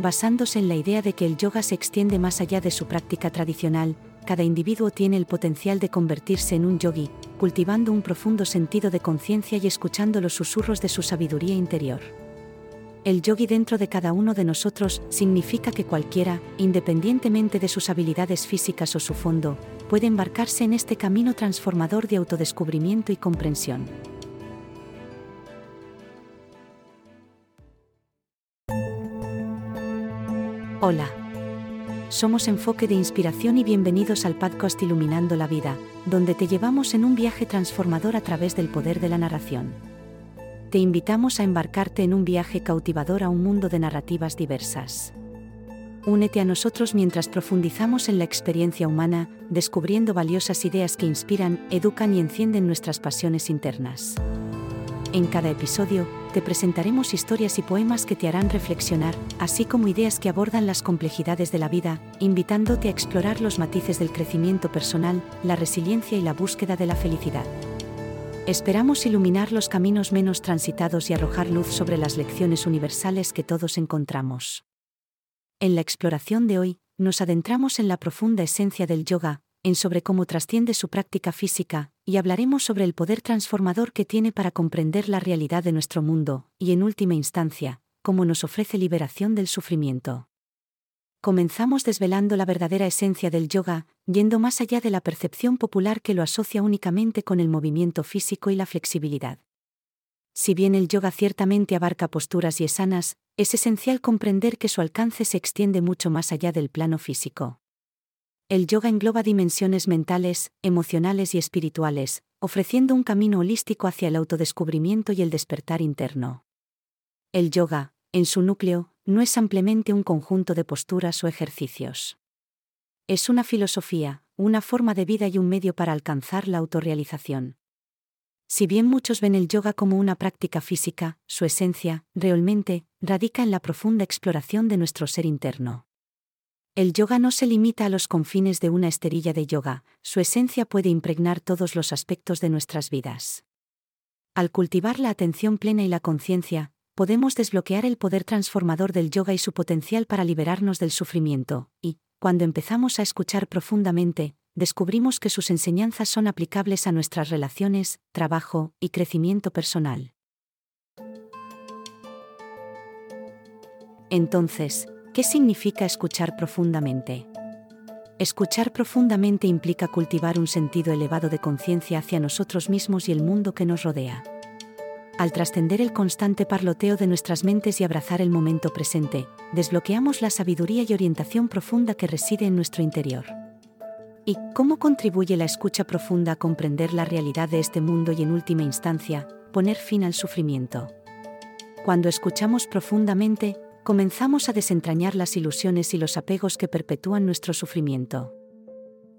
basándose en la idea de que el yoga se extiende más allá de su práctica tradicional, cada individuo tiene el potencial de convertirse en un yogi, cultivando un profundo sentido de conciencia y escuchando los susurros de su sabiduría interior. El yogi dentro de cada uno de nosotros significa que cualquiera, independientemente de sus habilidades físicas o su fondo, puede embarcarse en este camino transformador de autodescubrimiento y comprensión. Hola. Somos Enfoque de Inspiración y bienvenidos al podcast Iluminando la Vida, donde te llevamos en un viaje transformador a través del poder de la narración. Te invitamos a embarcarte en un viaje cautivador a un mundo de narrativas diversas. Únete a nosotros mientras profundizamos en la experiencia humana, descubriendo valiosas ideas que inspiran, educan y encienden nuestras pasiones internas. En cada episodio, te presentaremos historias y poemas que te harán reflexionar, así como ideas que abordan las complejidades de la vida, invitándote a explorar los matices del crecimiento personal, la resiliencia y la búsqueda de la felicidad. Esperamos iluminar los caminos menos transitados y arrojar luz sobre las lecciones universales que todos encontramos. En la exploración de hoy, nos adentramos en la profunda esencia del yoga, en sobre cómo trasciende su práctica física, y hablaremos sobre el poder transformador que tiene para comprender la realidad de nuestro mundo, y en última instancia, cómo nos ofrece liberación del sufrimiento. Comenzamos desvelando la verdadera esencia del yoga, yendo más allá de la percepción popular que lo asocia únicamente con el movimiento físico y la flexibilidad. Si bien el yoga ciertamente abarca posturas y esanas, es esencial comprender que su alcance se extiende mucho más allá del plano físico. El yoga engloba dimensiones mentales, emocionales y espirituales, ofreciendo un camino holístico hacia el autodescubrimiento y el despertar interno. El yoga, en su núcleo, no es ampliamente un conjunto de posturas o ejercicios. Es una filosofía, una forma de vida y un medio para alcanzar la autorrealización. Si bien muchos ven el yoga como una práctica física, su esencia, realmente, radica en la profunda exploración de nuestro ser interno. El yoga no se limita a los confines de una esterilla de yoga, su esencia puede impregnar todos los aspectos de nuestras vidas. Al cultivar la atención plena y la conciencia, podemos desbloquear el poder transformador del yoga y su potencial para liberarnos del sufrimiento, y, cuando empezamos a escuchar profundamente, descubrimos que sus enseñanzas son aplicables a nuestras relaciones, trabajo y crecimiento personal. Entonces, ¿Qué significa escuchar profundamente? Escuchar profundamente implica cultivar un sentido elevado de conciencia hacia nosotros mismos y el mundo que nos rodea. Al trascender el constante parloteo de nuestras mentes y abrazar el momento presente, desbloqueamos la sabiduría y orientación profunda que reside en nuestro interior. ¿Y cómo contribuye la escucha profunda a comprender la realidad de este mundo y en última instancia, poner fin al sufrimiento? Cuando escuchamos profundamente, comenzamos a desentrañar las ilusiones y los apegos que perpetúan nuestro sufrimiento.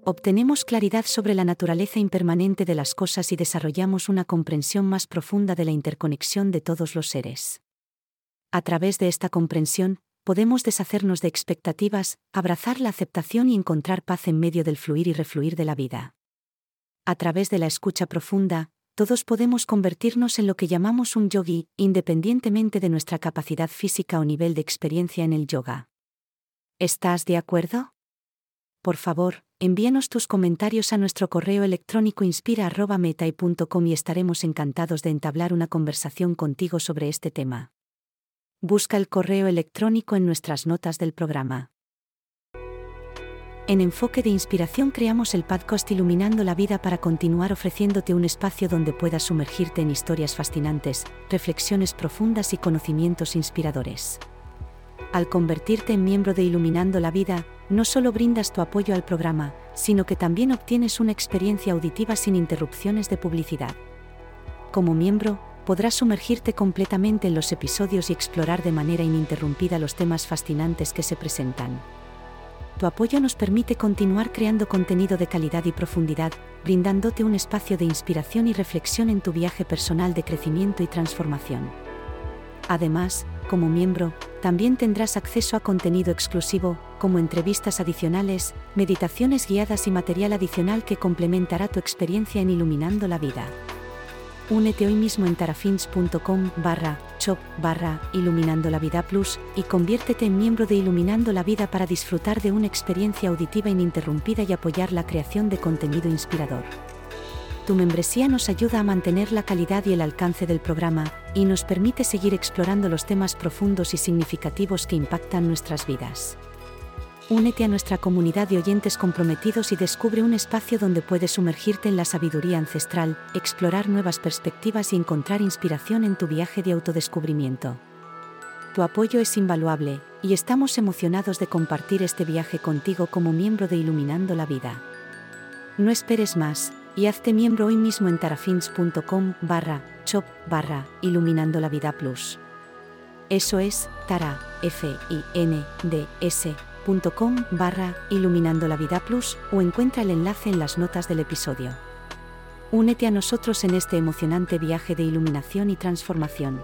Obtenemos claridad sobre la naturaleza impermanente de las cosas y desarrollamos una comprensión más profunda de la interconexión de todos los seres. A través de esta comprensión, podemos deshacernos de expectativas, abrazar la aceptación y encontrar paz en medio del fluir y refluir de la vida. A través de la escucha profunda, todos podemos convertirnos en lo que llamamos un yogi, independientemente de nuestra capacidad física o nivel de experiencia en el yoga. ¿Estás de acuerdo? Por favor, envíanos tus comentarios a nuestro correo electrónico inspira.metai.com y estaremos encantados de entablar una conversación contigo sobre este tema. Busca el correo electrónico en nuestras notas del programa. En Enfoque de Inspiración creamos el podcast Iluminando la Vida para continuar ofreciéndote un espacio donde puedas sumergirte en historias fascinantes, reflexiones profundas y conocimientos inspiradores. Al convertirte en miembro de Iluminando la Vida, no solo brindas tu apoyo al programa, sino que también obtienes una experiencia auditiva sin interrupciones de publicidad. Como miembro, podrás sumergirte completamente en los episodios y explorar de manera ininterrumpida los temas fascinantes que se presentan. Tu apoyo nos permite continuar creando contenido de calidad y profundidad, brindándote un espacio de inspiración y reflexión en tu viaje personal de crecimiento y transformación. Además, como miembro, también tendrás acceso a contenido exclusivo, como entrevistas adicionales, meditaciones guiadas y material adicional que complementará tu experiencia en iluminando la vida. Únete hoy mismo en tarafins.com barra shop barra Iluminando la Vida Plus y conviértete en miembro de Iluminando la Vida para disfrutar de una experiencia auditiva ininterrumpida y apoyar la creación de contenido inspirador. Tu membresía nos ayuda a mantener la calidad y el alcance del programa y nos permite seguir explorando los temas profundos y significativos que impactan nuestras vidas. Únete a nuestra comunidad de oyentes comprometidos y descubre un espacio donde puedes sumergirte en la sabiduría ancestral, explorar nuevas perspectivas y encontrar inspiración en tu viaje de autodescubrimiento. Tu apoyo es invaluable, y estamos emocionados de compartir este viaje contigo como miembro de Iluminando la Vida. No esperes más, y hazte miembro hoy mismo en tarafins.com barra shop barra Iluminando la Vida Plus. Eso es, tara, f i n d s com barra Iluminando la Vida Plus o encuentra el enlace en las notas del episodio. Únete a nosotros en este emocionante viaje de iluminación y transformación.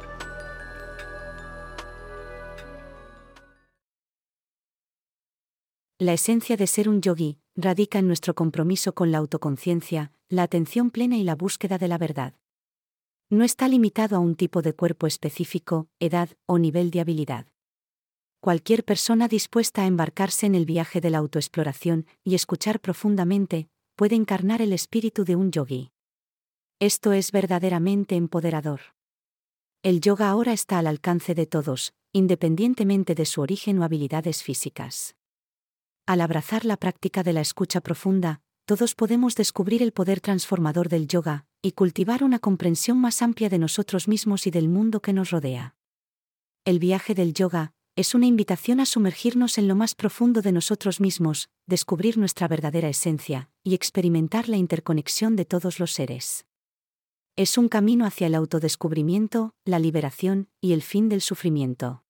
La esencia de ser un yogi radica en nuestro compromiso con la autoconciencia, la atención plena y la búsqueda de la verdad. No está limitado a un tipo de cuerpo específico, edad o nivel de habilidad cualquier persona dispuesta a embarcarse en el viaje de la autoexploración y escuchar profundamente, puede encarnar el espíritu de un yogi. Esto es verdaderamente empoderador. El yoga ahora está al alcance de todos, independientemente de su origen o habilidades físicas. Al abrazar la práctica de la escucha profunda, todos podemos descubrir el poder transformador del yoga y cultivar una comprensión más amplia de nosotros mismos y del mundo que nos rodea. El viaje del yoga, es una invitación a sumergirnos en lo más profundo de nosotros mismos, descubrir nuestra verdadera esencia y experimentar la interconexión de todos los seres. Es un camino hacia el autodescubrimiento, la liberación y el fin del sufrimiento.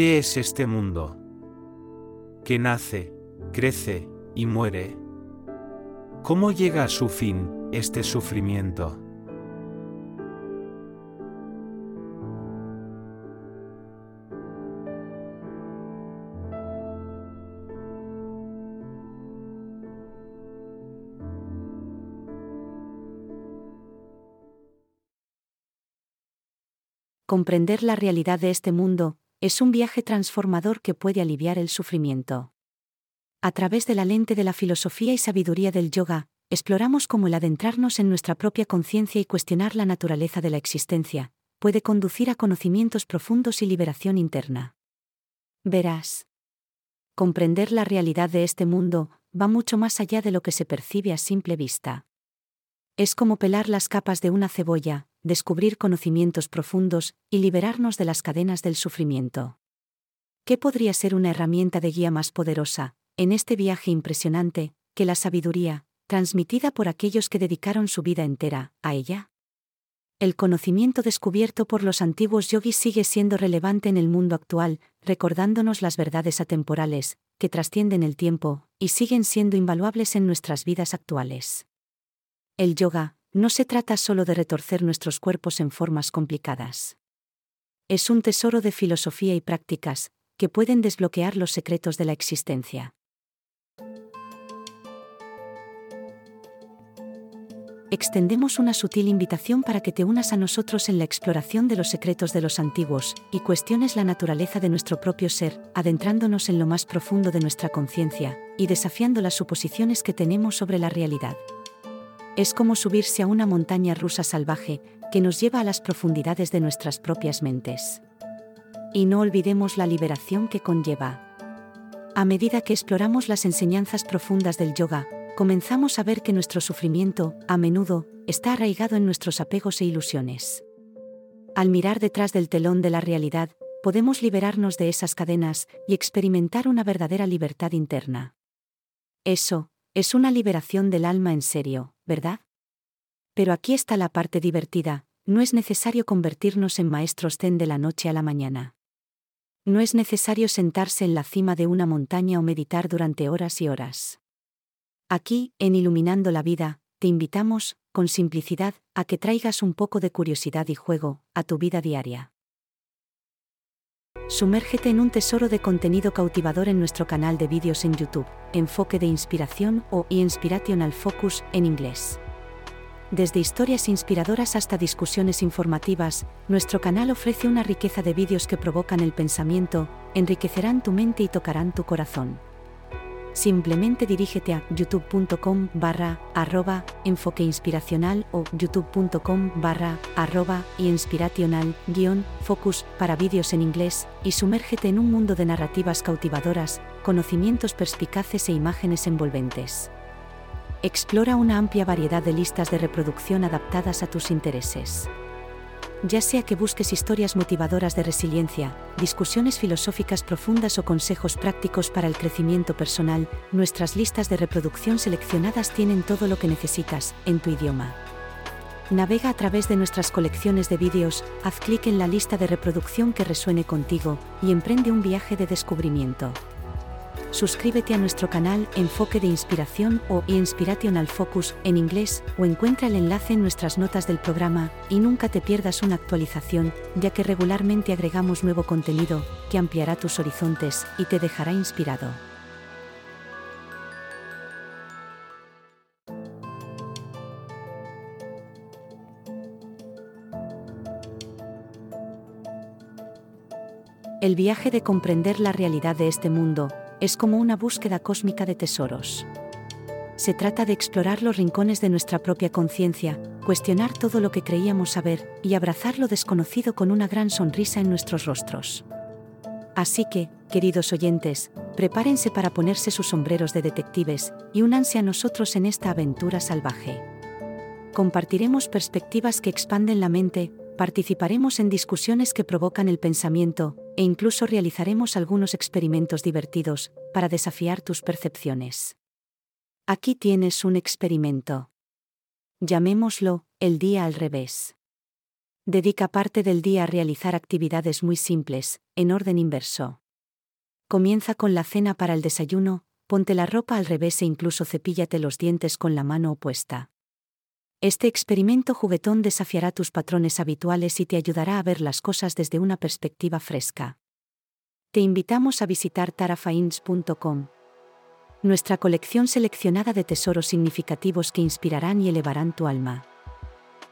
¿Qué es este mundo? Que nace, crece y muere. ¿Cómo llega a su fin este sufrimiento? Comprender la realidad de este mundo es un viaje transformador que puede aliviar el sufrimiento. A través de la lente de la filosofía y sabiduría del yoga, exploramos cómo el adentrarnos en nuestra propia conciencia y cuestionar la naturaleza de la existencia, puede conducir a conocimientos profundos y liberación interna. Verás. Comprender la realidad de este mundo va mucho más allá de lo que se percibe a simple vista. Es como pelar las capas de una cebolla, descubrir conocimientos profundos y liberarnos de las cadenas del sufrimiento. ¿Qué podría ser una herramienta de guía más poderosa, en este viaje impresionante, que la sabiduría, transmitida por aquellos que dedicaron su vida entera a ella? El conocimiento descubierto por los antiguos yogis sigue siendo relevante en el mundo actual, recordándonos las verdades atemporales, que trascienden el tiempo, y siguen siendo invaluables en nuestras vidas actuales. El yoga, no se trata solo de retorcer nuestros cuerpos en formas complicadas. Es un tesoro de filosofía y prácticas, que pueden desbloquear los secretos de la existencia. Extendemos una sutil invitación para que te unas a nosotros en la exploración de los secretos de los antiguos, y cuestiones la naturaleza de nuestro propio ser, adentrándonos en lo más profundo de nuestra conciencia, y desafiando las suposiciones que tenemos sobre la realidad es como subirse a una montaña rusa salvaje que nos lleva a las profundidades de nuestras propias mentes. Y no olvidemos la liberación que conlleva. A medida que exploramos las enseñanzas profundas del yoga, comenzamos a ver que nuestro sufrimiento, a menudo, está arraigado en nuestros apegos e ilusiones. Al mirar detrás del telón de la realidad, podemos liberarnos de esas cadenas y experimentar una verdadera libertad interna. Eso, es una liberación del alma en serio, ¿verdad? Pero aquí está la parte divertida, no es necesario convertirnos en maestros zen de la noche a la mañana. No es necesario sentarse en la cima de una montaña o meditar durante horas y horas. Aquí, en Iluminando la Vida, te invitamos, con simplicidad, a que traigas un poco de curiosidad y juego a tu vida diaria. Sumérgete en un tesoro de contenido cautivador en nuestro canal de vídeos en YouTube, Enfoque de Inspiración o Inspirational Focus en inglés. Desde historias inspiradoras hasta discusiones informativas, nuestro canal ofrece una riqueza de vídeos que provocan el pensamiento, enriquecerán tu mente y tocarán tu corazón. Simplemente dirígete a youtube.com barra arroba enfoque inspiracional o youtube.com barra arroba inspirational guion focus para vídeos en inglés y sumérgete en un mundo de narrativas cautivadoras, conocimientos perspicaces e imágenes envolventes. Explora una amplia variedad de listas de reproducción adaptadas a tus intereses. Ya sea que busques historias motivadoras de resiliencia, discusiones filosóficas profundas o consejos prácticos para el crecimiento personal, nuestras listas de reproducción seleccionadas tienen todo lo que necesitas, en tu idioma. Navega a través de nuestras colecciones de vídeos, haz clic en la lista de reproducción que resuene contigo, y emprende un viaje de descubrimiento suscríbete a nuestro canal Enfoque de Inspiración o Inspirational Focus en inglés o encuentra el enlace en nuestras notas del programa y nunca te pierdas una actualización, ya que regularmente agregamos nuevo contenido que ampliará tus horizontes y te dejará inspirado. El viaje de comprender la realidad de este mundo, es como una búsqueda cósmica de tesoros. Se trata de explorar los rincones de nuestra propia conciencia, cuestionar todo lo que creíamos saber y abrazar lo desconocido con una gran sonrisa en nuestros rostros. Así que, queridos oyentes, prepárense para ponerse sus sombreros de detectives y únanse a nosotros en esta aventura salvaje. Compartiremos perspectivas que expanden la mente, participaremos en discusiones que provocan el pensamiento, e incluso realizaremos algunos experimentos divertidos, para desafiar tus percepciones. Aquí tienes un experimento. Llamémoslo, el día al revés. Dedica parte del día a realizar actividades muy simples, en orden inverso. Comienza con la cena para el desayuno, ponte la ropa al revés e incluso cepíllate los dientes con la mano opuesta. Este experimento juguetón desafiará tus patrones habituales y te ayudará a ver las cosas desde una perspectiva fresca. Te invitamos a visitar tarafains.com. Nuestra colección seleccionada de tesoros significativos que inspirarán y elevarán tu alma.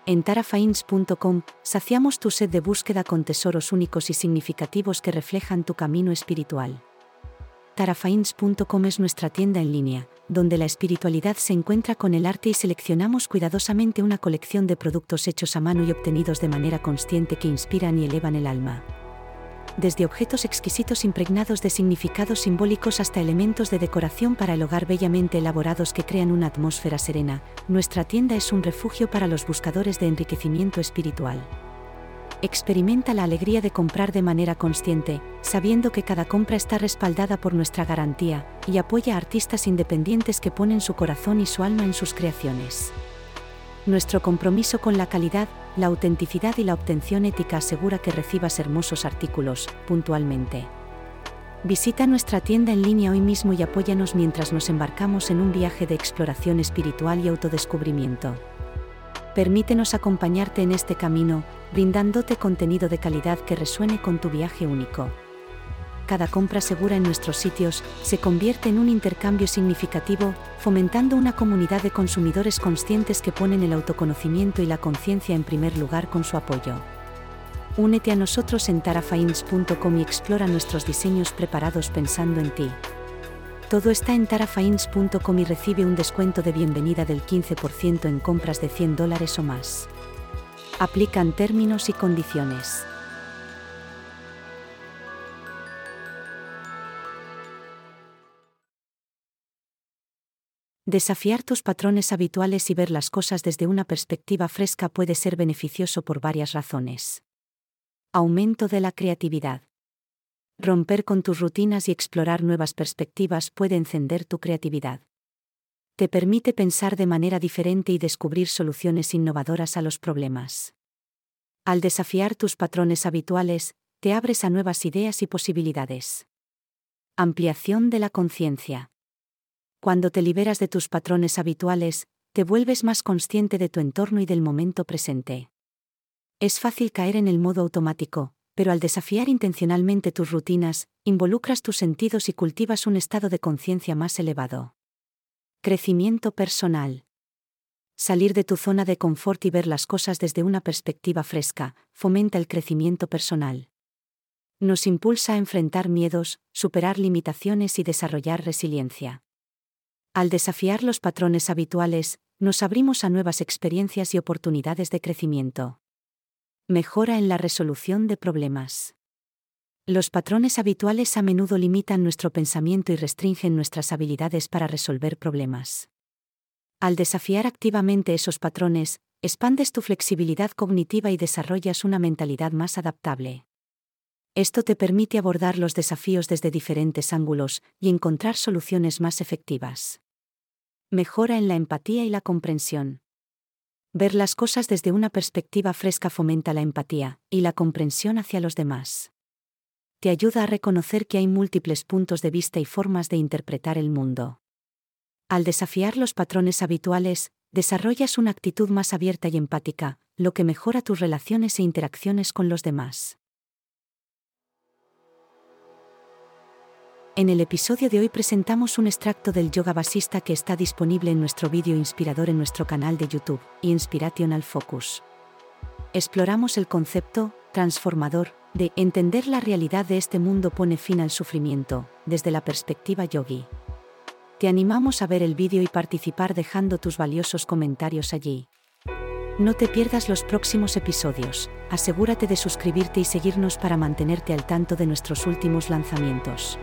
En tarafains.com saciamos tu sed de búsqueda con tesoros únicos y significativos que reflejan tu camino espiritual. Tarafains.com es nuestra tienda en línea, donde la espiritualidad se encuentra con el arte y seleccionamos cuidadosamente una colección de productos hechos a mano y obtenidos de manera consciente que inspiran y elevan el alma. Desde objetos exquisitos impregnados de significados simbólicos hasta elementos de decoración para el hogar bellamente elaborados que crean una atmósfera serena, nuestra tienda es un refugio para los buscadores de enriquecimiento espiritual. Experimenta la alegría de comprar de manera consciente, sabiendo que cada compra está respaldada por nuestra garantía, y apoya a artistas independientes que ponen su corazón y su alma en sus creaciones. Nuestro compromiso con la calidad, la autenticidad y la obtención ética asegura que recibas hermosos artículos, puntualmente. Visita nuestra tienda en línea hoy mismo y apóyanos mientras nos embarcamos en un viaje de exploración espiritual y autodescubrimiento. Permítenos acompañarte en este camino, brindándote contenido de calidad que resuene con tu viaje único. Cada compra segura en nuestros sitios se convierte en un intercambio significativo, fomentando una comunidad de consumidores conscientes que ponen el autoconocimiento y la conciencia en primer lugar con su apoyo. Únete a nosotros en tarafains.com y explora nuestros diseños preparados pensando en ti. Todo está en tarafains.com y recibe un descuento de bienvenida del 15% en compras de 100 dólares o más. Aplican términos y condiciones. Desafiar tus patrones habituales y ver las cosas desde una perspectiva fresca puede ser beneficioso por varias razones. Aumento de la creatividad. Romper con tus rutinas y explorar nuevas perspectivas puede encender tu creatividad. Te permite pensar de manera diferente y descubrir soluciones innovadoras a los problemas. Al desafiar tus patrones habituales, te abres a nuevas ideas y posibilidades. Ampliación de la conciencia. Cuando te liberas de tus patrones habituales, te vuelves más consciente de tu entorno y del momento presente. Es fácil caer en el modo automático, pero al desafiar intencionalmente tus rutinas, involucras tus sentidos y cultivas un estado de conciencia más elevado. Crecimiento personal. Salir de tu zona de confort y ver las cosas desde una perspectiva fresca, fomenta el crecimiento personal. Nos impulsa a enfrentar miedos, superar limitaciones y desarrollar resiliencia. Al desafiar los patrones habituales, nos abrimos a nuevas experiencias y oportunidades de crecimiento. Mejora en la resolución de problemas. Los patrones habituales a menudo limitan nuestro pensamiento y restringen nuestras habilidades para resolver problemas. Al desafiar activamente esos patrones, expandes tu flexibilidad cognitiva y desarrollas una mentalidad más adaptable. Esto te permite abordar los desafíos desde diferentes ángulos y encontrar soluciones más efectivas. Mejora en la empatía y la comprensión. Ver las cosas desde una perspectiva fresca fomenta la empatía y la comprensión hacia los demás te ayuda a reconocer que hay múltiples puntos de vista y formas de interpretar el mundo. Al desafiar los patrones habituales, desarrollas una actitud más abierta y empática, lo que mejora tus relaciones e interacciones con los demás. En el episodio de hoy presentamos un extracto del yoga basista que está disponible en nuestro vídeo inspirador en nuestro canal de YouTube, Inspirational Focus. Exploramos el concepto transformador de entender la realidad de este mundo pone fin al sufrimiento, desde la perspectiva yogi. Te animamos a ver el vídeo y participar dejando tus valiosos comentarios allí. No te pierdas los próximos episodios, asegúrate de suscribirte y seguirnos para mantenerte al tanto de nuestros últimos lanzamientos.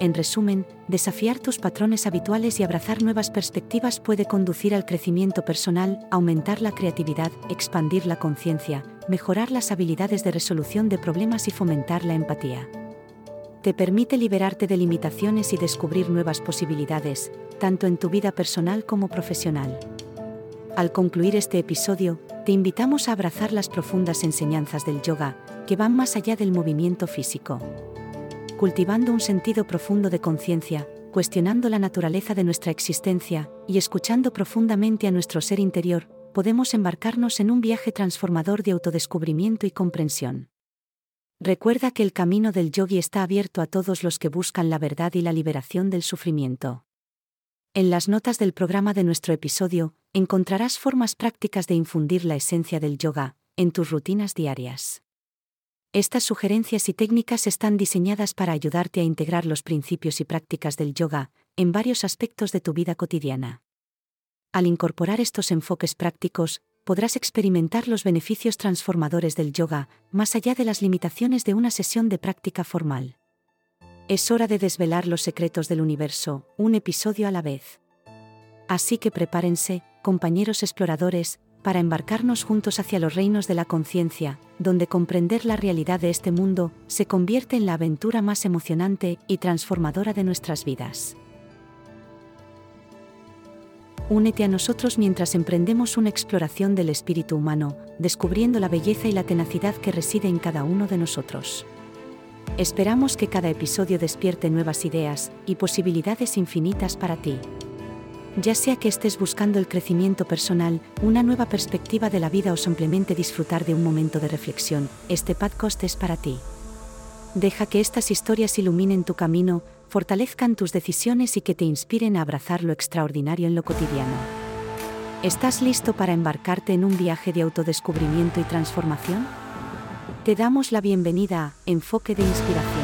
En resumen, desafiar tus patrones habituales y abrazar nuevas perspectivas puede conducir al crecimiento personal, aumentar la creatividad, expandir la conciencia, mejorar las habilidades de resolución de problemas y fomentar la empatía. Te permite liberarte de limitaciones y descubrir nuevas posibilidades, tanto en tu vida personal como profesional. Al concluir este episodio, te invitamos a abrazar las profundas enseñanzas del yoga, que van más allá del movimiento físico cultivando un sentido profundo de conciencia, cuestionando la naturaleza de nuestra existencia y escuchando profundamente a nuestro ser interior, podemos embarcarnos en un viaje transformador de autodescubrimiento y comprensión. Recuerda que el camino del yogi está abierto a todos los que buscan la verdad y la liberación del sufrimiento. En las notas del programa de nuestro episodio, encontrarás formas prácticas de infundir la esencia del yoga en tus rutinas diarias. Estas sugerencias y técnicas están diseñadas para ayudarte a integrar los principios y prácticas del yoga en varios aspectos de tu vida cotidiana. Al incorporar estos enfoques prácticos, podrás experimentar los beneficios transformadores del yoga, más allá de las limitaciones de una sesión de práctica formal. Es hora de desvelar los secretos del universo, un episodio a la vez. Así que prepárense, compañeros exploradores, para embarcarnos juntos hacia los reinos de la conciencia, donde comprender la realidad de este mundo se convierte en la aventura más emocionante y transformadora de nuestras vidas. Únete a nosotros mientras emprendemos una exploración del espíritu humano, descubriendo la belleza y la tenacidad que reside en cada uno de nosotros. Esperamos que cada episodio despierte nuevas ideas y posibilidades infinitas para ti. Ya sea que estés buscando el crecimiento personal, una nueva perspectiva de la vida o simplemente disfrutar de un momento de reflexión, este podcast es para ti. Deja que estas historias iluminen tu camino, fortalezcan tus decisiones y que te inspiren a abrazar lo extraordinario en lo cotidiano. ¿Estás listo para embarcarte en un viaje de autodescubrimiento y transformación? Te damos la bienvenida a Enfoque de Inspiración